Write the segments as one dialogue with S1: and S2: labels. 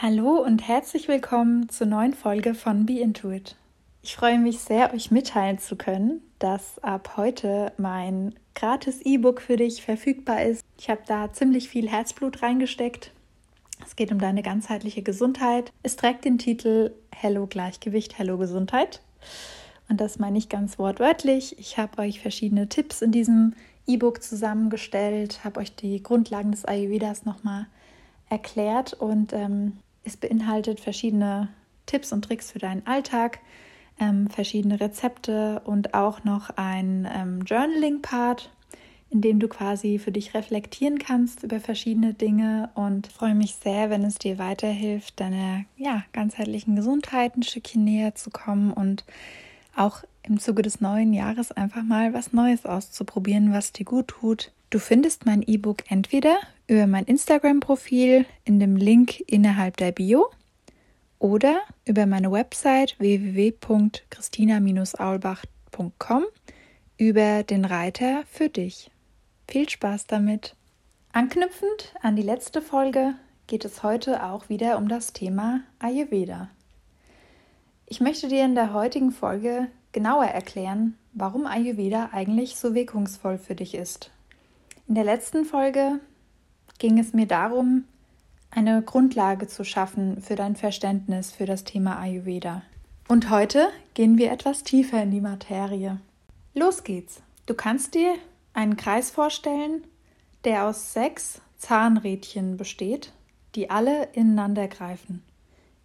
S1: Hallo und herzlich willkommen zur neuen Folge von Be Intuit. Ich freue mich sehr, euch mitteilen zu können, dass ab heute mein gratis E-Book für dich verfügbar ist. Ich habe da ziemlich viel Herzblut reingesteckt. Es geht um deine ganzheitliche Gesundheit. Es trägt den Titel Hello Gleichgewicht, Hello Gesundheit. Und das meine ich ganz wortwörtlich. Ich habe euch verschiedene Tipps in diesem E-Book zusammengestellt, habe euch die Grundlagen des Ayurvedas nochmal erklärt und ähm, es beinhaltet verschiedene Tipps und Tricks für deinen Alltag, ähm, verschiedene Rezepte und auch noch ein ähm, Journaling-Part, in dem du quasi für dich reflektieren kannst über verschiedene Dinge und freue mich sehr, wenn es dir weiterhilft, deiner ja, ganzheitlichen Gesundheit ein Stückchen näher zu kommen und auch im Zuge des neuen Jahres einfach mal was Neues auszuprobieren, was dir gut tut. Du findest mein E-Book entweder über mein Instagram-Profil in dem Link innerhalb der Bio oder über meine Website www.christina-aulbach.com über den Reiter für dich. Viel Spaß damit! Anknüpfend an die letzte Folge geht es heute auch wieder um das Thema Ayurveda. Ich möchte dir in der heutigen Folge genauer erklären, warum Ayurveda eigentlich so wirkungsvoll für dich ist. In der letzten Folge ging es mir darum, eine Grundlage zu schaffen für dein Verständnis für das Thema Ayurveda. Und heute gehen wir etwas tiefer in die Materie. Los geht's. Du kannst dir einen Kreis vorstellen, der aus sechs Zahnrädchen besteht, die alle ineinander greifen.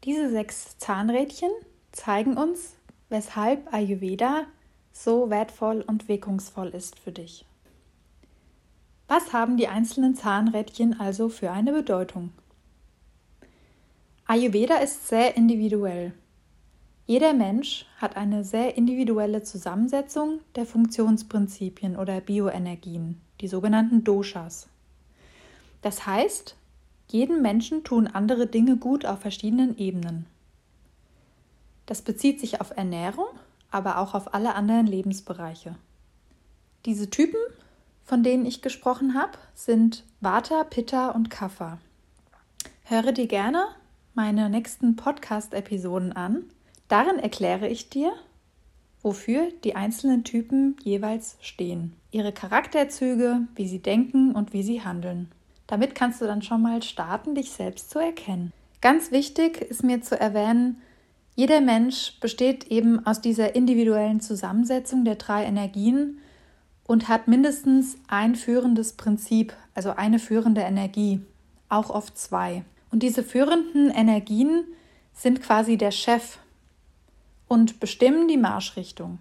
S1: Diese sechs Zahnrädchen zeigen uns, weshalb Ayurveda so wertvoll und wirkungsvoll ist für dich. Was haben die einzelnen Zahnrädchen also für eine Bedeutung? Ayurveda ist sehr individuell. Jeder Mensch hat eine sehr individuelle Zusammensetzung der Funktionsprinzipien oder Bioenergien, die sogenannten Doshas. Das heißt, jedem Menschen tun andere Dinge gut auf verschiedenen Ebenen. Das bezieht sich auf Ernährung, aber auch auf alle anderen Lebensbereiche. Diese Typen von denen ich gesprochen habe, sind Vata, Pitta und Kapha. Höre dir gerne meine nächsten Podcast-Episoden an. Darin erkläre ich dir, wofür die einzelnen Typen jeweils stehen, ihre Charakterzüge, wie sie denken und wie sie handeln. Damit kannst du dann schon mal starten, dich selbst zu erkennen. Ganz wichtig ist mir zu erwähnen, jeder Mensch besteht eben aus dieser individuellen Zusammensetzung der drei Energien und hat mindestens ein führendes Prinzip, also eine führende Energie, auch oft zwei. Und diese führenden Energien sind quasi der Chef und bestimmen die Marschrichtung.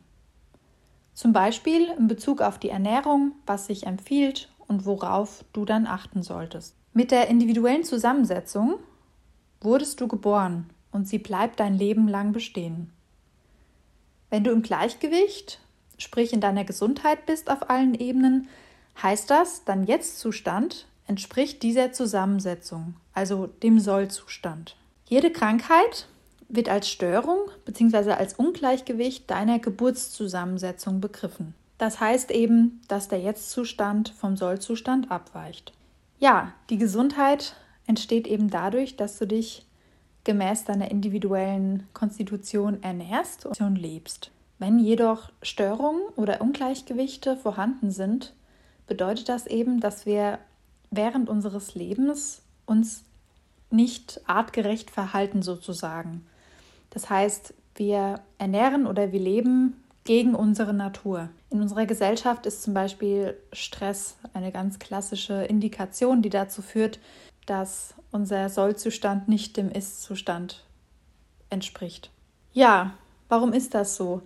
S1: Zum Beispiel in Bezug auf die Ernährung, was sich empfiehlt und worauf du dann achten solltest. Mit der individuellen Zusammensetzung wurdest du geboren und sie bleibt dein Leben lang bestehen. Wenn du im Gleichgewicht sprich in deiner Gesundheit bist auf allen Ebenen, heißt das, dein Jetzt-Zustand entspricht dieser Zusammensetzung, also dem Soll-Zustand. Jede Krankheit wird als Störung bzw. als Ungleichgewicht deiner Geburtszusammensetzung begriffen. Das heißt eben, dass der Jetzt-Zustand vom Soll-Zustand abweicht. Ja, die Gesundheit entsteht eben dadurch, dass du dich gemäß deiner individuellen Konstitution ernährst und lebst. Wenn jedoch Störungen oder Ungleichgewichte vorhanden sind, bedeutet das eben, dass wir während unseres Lebens uns nicht artgerecht verhalten sozusagen. Das heißt, wir ernähren oder wir leben gegen unsere Natur. In unserer Gesellschaft ist zum Beispiel Stress eine ganz klassische Indikation, die dazu führt, dass unser Sollzustand nicht dem Ist-Zustand entspricht. Ja, warum ist das so?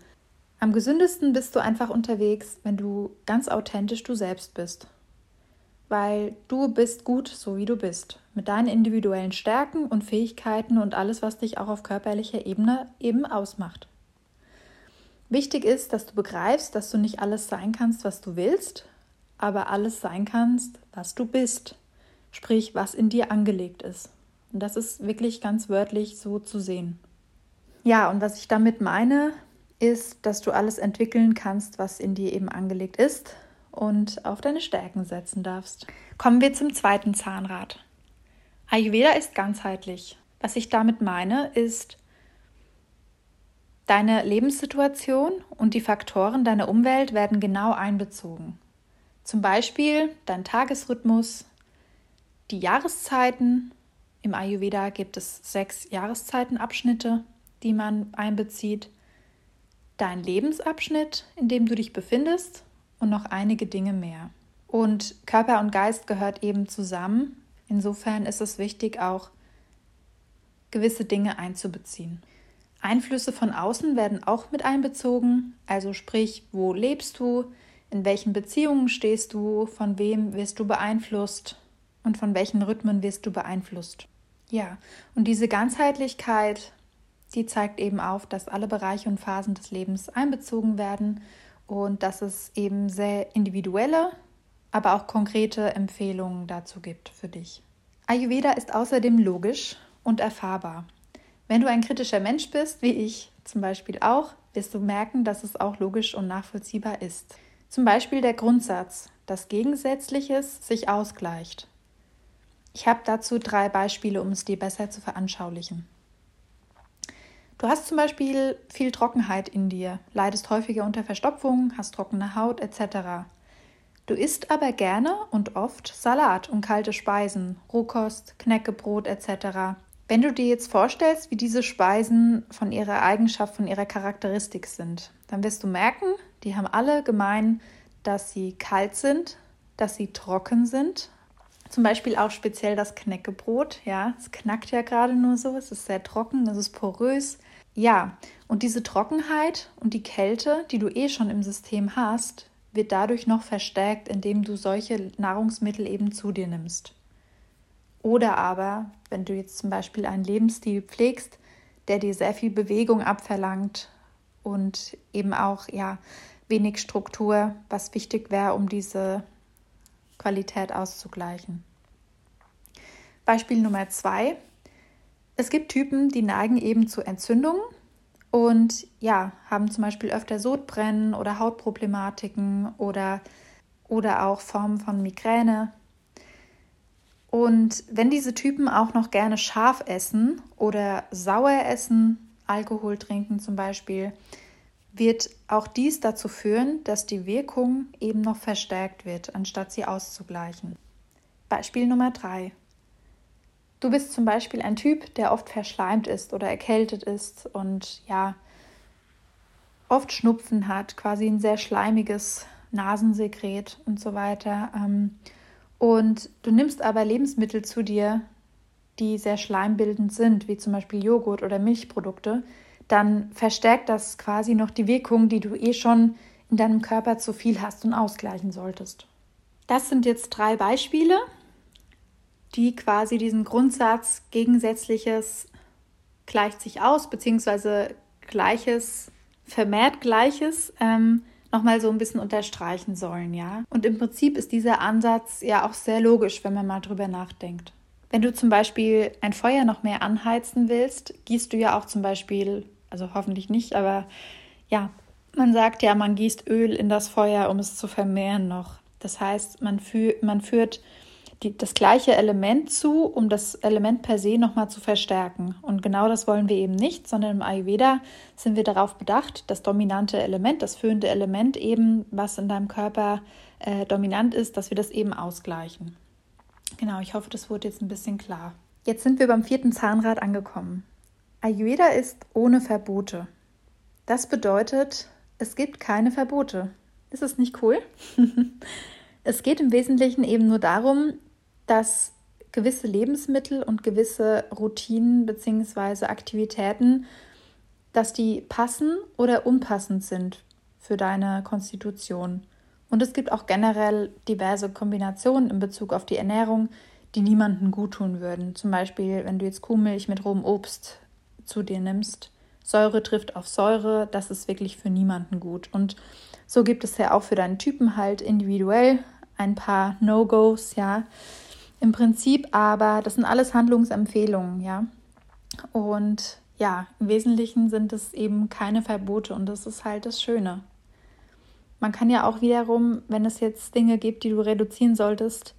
S1: Am gesündesten bist du einfach unterwegs, wenn du ganz authentisch du selbst bist. Weil du bist gut, so wie du bist, mit deinen individuellen Stärken und Fähigkeiten und alles, was dich auch auf körperlicher Ebene eben ausmacht. Wichtig ist, dass du begreifst, dass du nicht alles sein kannst, was du willst, aber alles sein kannst, was du bist, sprich, was in dir angelegt ist. Und das ist wirklich ganz wörtlich so zu sehen. Ja, und was ich damit meine, ist, dass du alles entwickeln kannst, was in dir eben angelegt ist und auf deine Stärken setzen darfst. Kommen wir zum zweiten Zahnrad. Ayurveda ist ganzheitlich. Was ich damit meine, ist, deine Lebenssituation und die Faktoren deiner Umwelt werden genau einbezogen. Zum Beispiel dein Tagesrhythmus, die Jahreszeiten. Im Ayurveda gibt es sechs Jahreszeitenabschnitte, die man einbezieht. Dein Lebensabschnitt, in dem du dich befindest und noch einige Dinge mehr. Und Körper und Geist gehört eben zusammen. Insofern ist es wichtig, auch gewisse Dinge einzubeziehen. Einflüsse von außen werden auch mit einbezogen, also sprich, wo lebst du, in welchen Beziehungen stehst du, von wem wirst du beeinflusst und von welchen Rhythmen wirst du beeinflusst. Ja, und diese Ganzheitlichkeit, die zeigt eben auf, dass alle Bereiche und Phasen des Lebens einbezogen werden und dass es eben sehr individuelle, aber auch konkrete Empfehlungen dazu gibt für dich. Ayurveda ist außerdem logisch und erfahrbar. Wenn du ein kritischer Mensch bist, wie ich zum Beispiel auch, wirst du merken, dass es auch logisch und nachvollziehbar ist. Zum Beispiel der Grundsatz, dass Gegensätzliches sich ausgleicht. Ich habe dazu drei Beispiele, um es dir besser zu veranschaulichen. Du hast zum Beispiel viel Trockenheit in dir, leidest häufiger unter Verstopfung, hast trockene Haut etc. Du isst aber gerne und oft Salat und kalte Speisen, Rohkost, Knäckebrot etc. Wenn du dir jetzt vorstellst, wie diese Speisen von ihrer Eigenschaft, von ihrer Charakteristik sind, dann wirst du merken, die haben alle gemein, dass sie kalt sind, dass sie trocken sind. Zum Beispiel auch speziell das Knäckebrot. Ja, es knackt ja gerade nur so, es ist sehr trocken, es ist porös. Ja, und diese Trockenheit und die Kälte, die du eh schon im System hast, wird dadurch noch verstärkt, indem du solche Nahrungsmittel eben zu dir nimmst. Oder aber, wenn du jetzt zum Beispiel einen Lebensstil pflegst, der dir sehr viel Bewegung abverlangt und eben auch ja wenig Struktur, was wichtig wäre, um diese Qualität auszugleichen. Beispiel Nummer zwei. Es gibt Typen, die neigen eben zu Entzündungen und ja, haben zum Beispiel öfter Sodbrennen oder Hautproblematiken oder, oder auch Formen von Migräne. Und wenn diese Typen auch noch gerne scharf essen oder sauer essen, Alkohol trinken zum Beispiel, wird auch dies dazu führen, dass die Wirkung eben noch verstärkt wird, anstatt sie auszugleichen. Beispiel Nummer drei: Du bist zum Beispiel ein Typ, der oft verschleimt ist oder erkältet ist und ja, oft Schnupfen hat, quasi ein sehr schleimiges Nasensekret und so weiter. Ähm, und du nimmst aber Lebensmittel zu dir, die sehr schleimbildend sind, wie zum Beispiel Joghurt oder Milchprodukte, dann verstärkt das quasi noch die Wirkung, die du eh schon in deinem Körper zu viel hast und ausgleichen solltest. Das sind jetzt drei Beispiele, die quasi diesen Grundsatz Gegensätzliches gleicht sich aus, beziehungsweise Gleiches vermehrt Gleiches ähm, nochmal so ein bisschen unterstreichen sollen, ja. Und im Prinzip ist dieser Ansatz ja auch sehr logisch, wenn man mal drüber nachdenkt. Wenn du zum Beispiel ein Feuer noch mehr anheizen willst, gießt du ja auch zum Beispiel also hoffentlich nicht, aber ja, man sagt ja, man gießt Öl in das Feuer, um es zu vermehren noch. Das heißt, man, führ, man führt die, das gleiche Element zu, um das Element per se nochmal zu verstärken. Und genau das wollen wir eben nicht, sondern im Ayurveda sind wir darauf bedacht, das dominante Element, das führende Element eben, was in deinem Körper äh, dominant ist, dass wir das eben ausgleichen. Genau, ich hoffe, das wurde jetzt ein bisschen klar. Jetzt sind wir beim vierten Zahnrad angekommen. Ayurveda ist ohne Verbote. Das bedeutet, es gibt keine Verbote. Ist es nicht cool? es geht im Wesentlichen eben nur darum, dass gewisse Lebensmittel und gewisse Routinen bzw. Aktivitäten, dass die passen oder unpassend sind für deine Konstitution. Und es gibt auch generell diverse Kombinationen in Bezug auf die Ernährung, die niemandem guttun würden. Zum Beispiel, wenn du jetzt Kuhmilch mit rohem Obst zu dir nimmst. Säure trifft auf Säure, das ist wirklich für niemanden gut. Und so gibt es ja auch für deinen Typen halt individuell ein paar No-Gos, ja. Im Prinzip aber, das sind alles Handlungsempfehlungen, ja. Und ja, im Wesentlichen sind es eben keine Verbote und das ist halt das Schöne. Man kann ja auch wiederum, wenn es jetzt Dinge gibt, die du reduzieren solltest,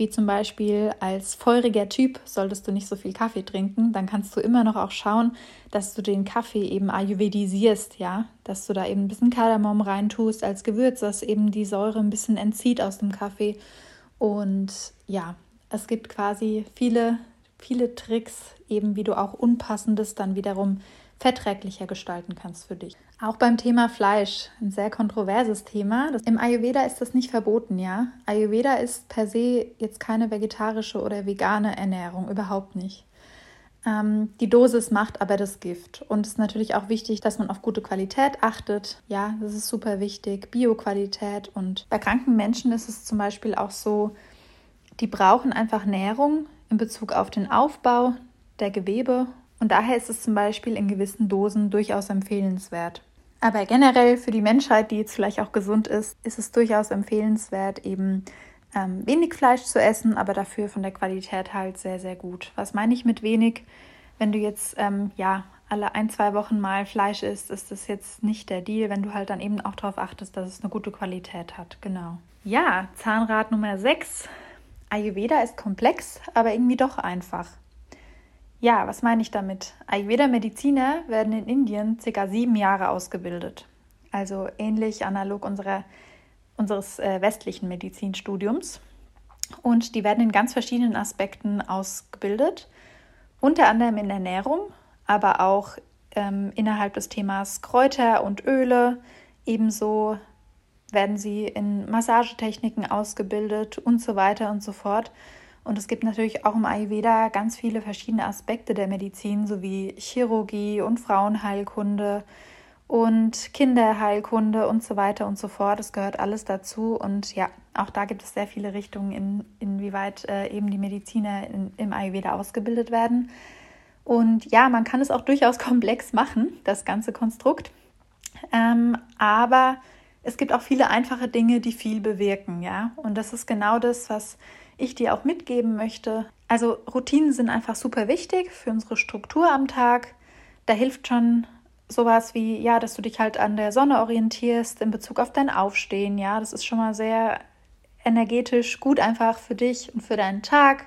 S1: wie zum Beispiel als feuriger Typ solltest du nicht so viel Kaffee trinken, dann kannst du immer noch auch schauen, dass du den Kaffee eben ayurvedisierst, ja, dass du da eben ein bisschen Kardamom reintust als Gewürz, das eben die Säure ein bisschen entzieht aus dem Kaffee. Und ja, es gibt quasi viele, viele Tricks, eben wie du auch Unpassendes dann wiederum verträglicher gestalten kannst für dich. Auch beim Thema Fleisch, ein sehr kontroverses Thema. Im Ayurveda ist das nicht verboten, ja. Ayurveda ist per se jetzt keine vegetarische oder vegane Ernährung, überhaupt nicht. Ähm, die Dosis macht aber das Gift. Und es ist natürlich auch wichtig, dass man auf gute Qualität achtet. Ja, das ist super wichtig. Bioqualität. Und bei kranken Menschen ist es zum Beispiel auch so, die brauchen einfach Nährung in Bezug auf den Aufbau der Gewebe. Und daher ist es zum Beispiel in gewissen Dosen durchaus empfehlenswert. Aber generell für die Menschheit, die jetzt vielleicht auch gesund ist, ist es durchaus empfehlenswert, eben ähm, wenig Fleisch zu essen, aber dafür von der Qualität halt sehr, sehr gut. Was meine ich mit wenig? Wenn du jetzt ähm, ja alle ein, zwei Wochen mal Fleisch isst, ist das jetzt nicht der Deal, wenn du halt dann eben auch darauf achtest, dass es eine gute Qualität hat. Genau. Ja, Zahnrad Nummer 6. Ayurveda ist komplex, aber irgendwie doch einfach. Ja, was meine ich damit? Ayurveda-Mediziner werden in Indien circa sieben Jahre ausgebildet. Also ähnlich analog unserer, unseres äh, westlichen Medizinstudiums. Und die werden in ganz verschiedenen Aspekten ausgebildet, unter anderem in Ernährung, aber auch ähm, innerhalb des Themas Kräuter und Öle. Ebenso werden sie in Massagetechniken ausgebildet und so weiter und so fort. Und es gibt natürlich auch im Ayurveda ganz viele verschiedene Aspekte der Medizin, sowie Chirurgie und Frauenheilkunde und Kinderheilkunde und so weiter und so fort. Es gehört alles dazu. Und ja, auch da gibt es sehr viele Richtungen, in, inwieweit äh, eben die Mediziner in, im Ayurveda ausgebildet werden. Und ja, man kann es auch durchaus komplex machen, das ganze Konstrukt. Ähm, aber es gibt auch viele einfache Dinge, die viel bewirken, ja. Und das ist genau das, was ich dir auch mitgeben möchte. Also Routinen sind einfach super wichtig für unsere Struktur am Tag. Da hilft schon sowas wie, ja, dass du dich halt an der Sonne orientierst in Bezug auf dein Aufstehen. Ja, das ist schon mal sehr energetisch gut einfach für dich und für deinen Tag.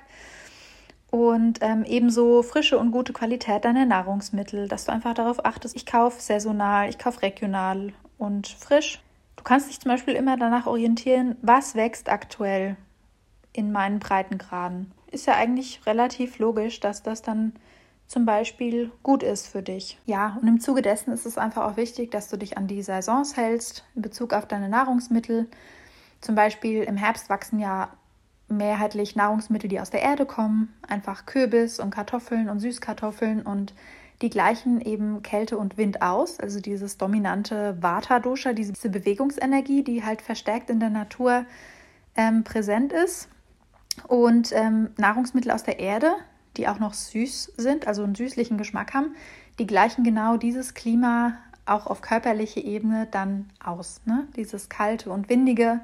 S1: Und ähm, ebenso frische und gute Qualität deiner Nahrungsmittel, dass du einfach darauf achtest, ich kaufe saisonal, ich kaufe regional und frisch. Du kannst dich zum Beispiel immer danach orientieren, was wächst aktuell in meinen Breitengraden. Ist ja eigentlich relativ logisch, dass das dann zum Beispiel gut ist für dich. Ja, und im Zuge dessen ist es einfach auch wichtig, dass du dich an die Saisons hältst in Bezug auf deine Nahrungsmittel. Zum Beispiel im Herbst wachsen ja mehrheitlich Nahrungsmittel, die aus der Erde kommen, einfach Kürbis und Kartoffeln und Süßkartoffeln und die gleichen eben Kälte und Wind aus, also dieses dominante Vata-Dosha, diese Bewegungsenergie, die halt verstärkt in der Natur ähm, präsent ist. Und ähm, Nahrungsmittel aus der Erde, die auch noch süß sind, also einen süßlichen Geschmack haben, die gleichen genau dieses Klima auch auf körperliche Ebene dann aus. Ne? Dieses kalte und windige.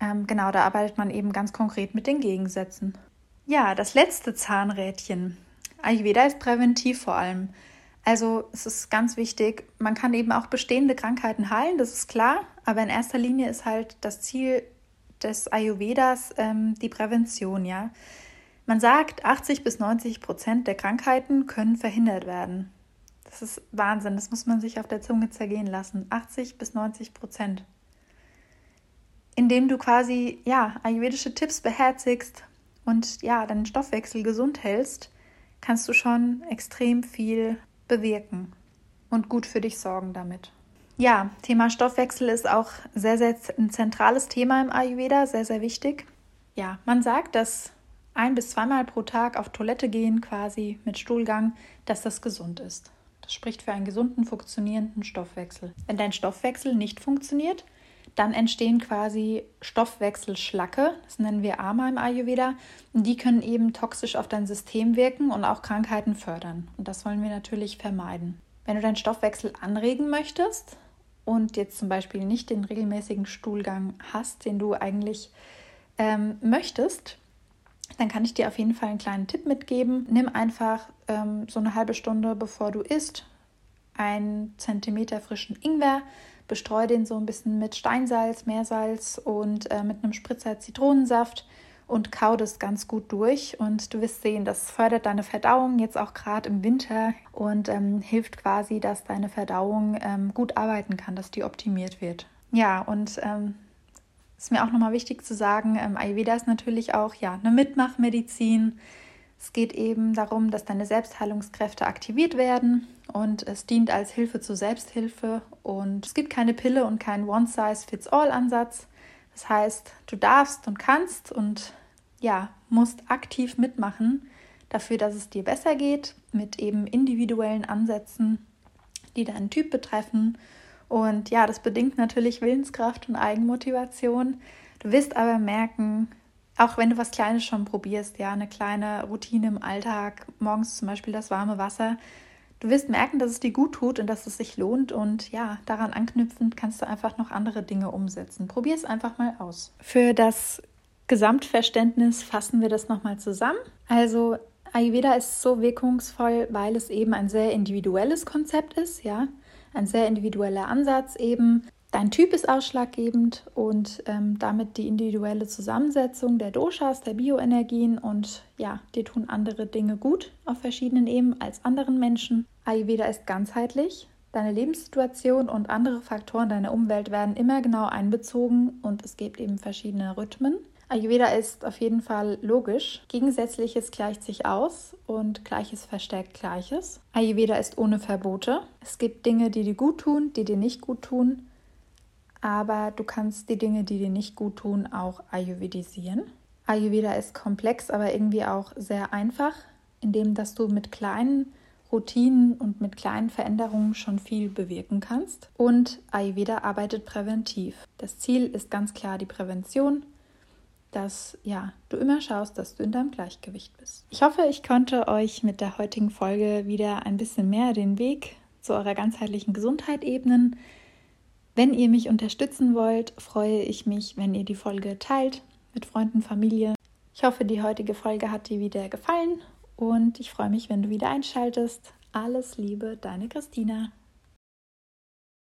S1: Ähm, genau, da arbeitet man eben ganz konkret mit den Gegensätzen. Ja, das letzte Zahnrädchen. Ayurveda ist präventiv vor allem. Also es ist ganz wichtig, man kann eben auch bestehende Krankheiten heilen, das ist klar, aber in erster Linie ist halt das Ziel des Ayurvedas ähm, die Prävention, ja. Man sagt, 80 bis 90 Prozent der Krankheiten können verhindert werden. Das ist Wahnsinn, das muss man sich auf der Zunge zergehen lassen. 80 bis 90 Prozent. Indem du quasi, ja, ayurvedische Tipps beherzigst und ja, deinen Stoffwechsel gesund hältst, kannst du schon extrem viel bewirken und gut für dich sorgen damit. Ja, Thema Stoffwechsel ist auch sehr, sehr ein zentrales Thema im Ayurveda, sehr, sehr wichtig. Ja, man sagt, dass ein bis zweimal pro Tag auf Toilette gehen, quasi mit Stuhlgang, dass das gesund ist. Das spricht für einen gesunden, funktionierenden Stoffwechsel. Wenn dein Stoffwechsel nicht funktioniert, dann entstehen quasi Stoffwechselschlacke, das nennen wir Ama im Ayurveda, und die können eben toxisch auf dein System wirken und auch Krankheiten fördern. Und das wollen wir natürlich vermeiden. Wenn du deinen Stoffwechsel anregen möchtest, und jetzt zum Beispiel nicht den regelmäßigen Stuhlgang hast, den du eigentlich ähm, möchtest, dann kann ich dir auf jeden Fall einen kleinen Tipp mitgeben. Nimm einfach ähm, so eine halbe Stunde bevor du isst einen Zentimeter frischen Ingwer, bestreue den so ein bisschen mit Steinsalz, Meersalz und äh, mit einem Spritzer Zitronensaft und kau das ganz gut durch. Und du wirst sehen, das fördert deine Verdauung jetzt auch gerade im Winter und ähm, hilft quasi, dass deine Verdauung ähm, gut arbeiten kann, dass die optimiert wird. Ja, und ähm, ist mir auch nochmal wichtig zu sagen, ähm, Ayurveda ist natürlich auch ja, eine Mitmachmedizin. Es geht eben darum, dass deine Selbstheilungskräfte aktiviert werden und es dient als Hilfe zur Selbsthilfe. Und es gibt keine Pille und keinen One-Size-Fits-All-Ansatz. Das heißt, du darfst und kannst und ja, musst aktiv mitmachen dafür, dass es dir besser geht, mit eben individuellen Ansätzen, die deinen Typ betreffen. Und ja, das bedingt natürlich Willenskraft und Eigenmotivation. Du wirst aber merken, auch wenn du was Kleines schon probierst, ja, eine kleine Routine im Alltag, morgens zum Beispiel das warme Wasser, du wirst merken, dass es dir gut tut und dass es sich lohnt. Und ja, daran anknüpfend kannst du einfach noch andere Dinge umsetzen. Probier es einfach mal aus. Für das Gesamtverständnis fassen wir das nochmal zusammen. Also Ayurveda ist so wirkungsvoll, weil es eben ein sehr individuelles Konzept ist, ja, ein sehr individueller Ansatz eben. Dein Typ ist ausschlaggebend und ähm, damit die individuelle Zusammensetzung der Doshas, der Bioenergien und ja, dir tun andere Dinge gut auf verschiedenen Ebenen als anderen Menschen. Ayurveda ist ganzheitlich. Deine Lebenssituation und andere Faktoren deiner Umwelt werden immer genau einbezogen und es gibt eben verschiedene Rhythmen. Ayurveda ist auf jeden Fall logisch. Gegensätzliches gleicht sich aus und Gleiches verstärkt Gleiches. Ayurveda ist ohne Verbote. Es gibt Dinge, die dir gut tun, die dir nicht gut tun. Aber du kannst die Dinge, die dir nicht gut tun, auch ayurvedisieren. Ayurveda ist komplex, aber irgendwie auch sehr einfach, indem dass du mit kleinen Routinen und mit kleinen Veränderungen schon viel bewirken kannst. Und Ayurveda arbeitet präventiv. Das Ziel ist ganz klar die Prävention dass ja, du immer schaust, dass du in deinem Gleichgewicht bist. Ich hoffe, ich konnte euch mit der heutigen Folge wieder ein bisschen mehr den Weg zu eurer ganzheitlichen Gesundheit ebnen. Wenn ihr mich unterstützen wollt, freue ich mich, wenn ihr die Folge teilt mit Freunden, Familie. Ich hoffe, die heutige Folge hat dir wieder gefallen und ich freue mich, wenn du wieder einschaltest. Alles Liebe, deine Christina.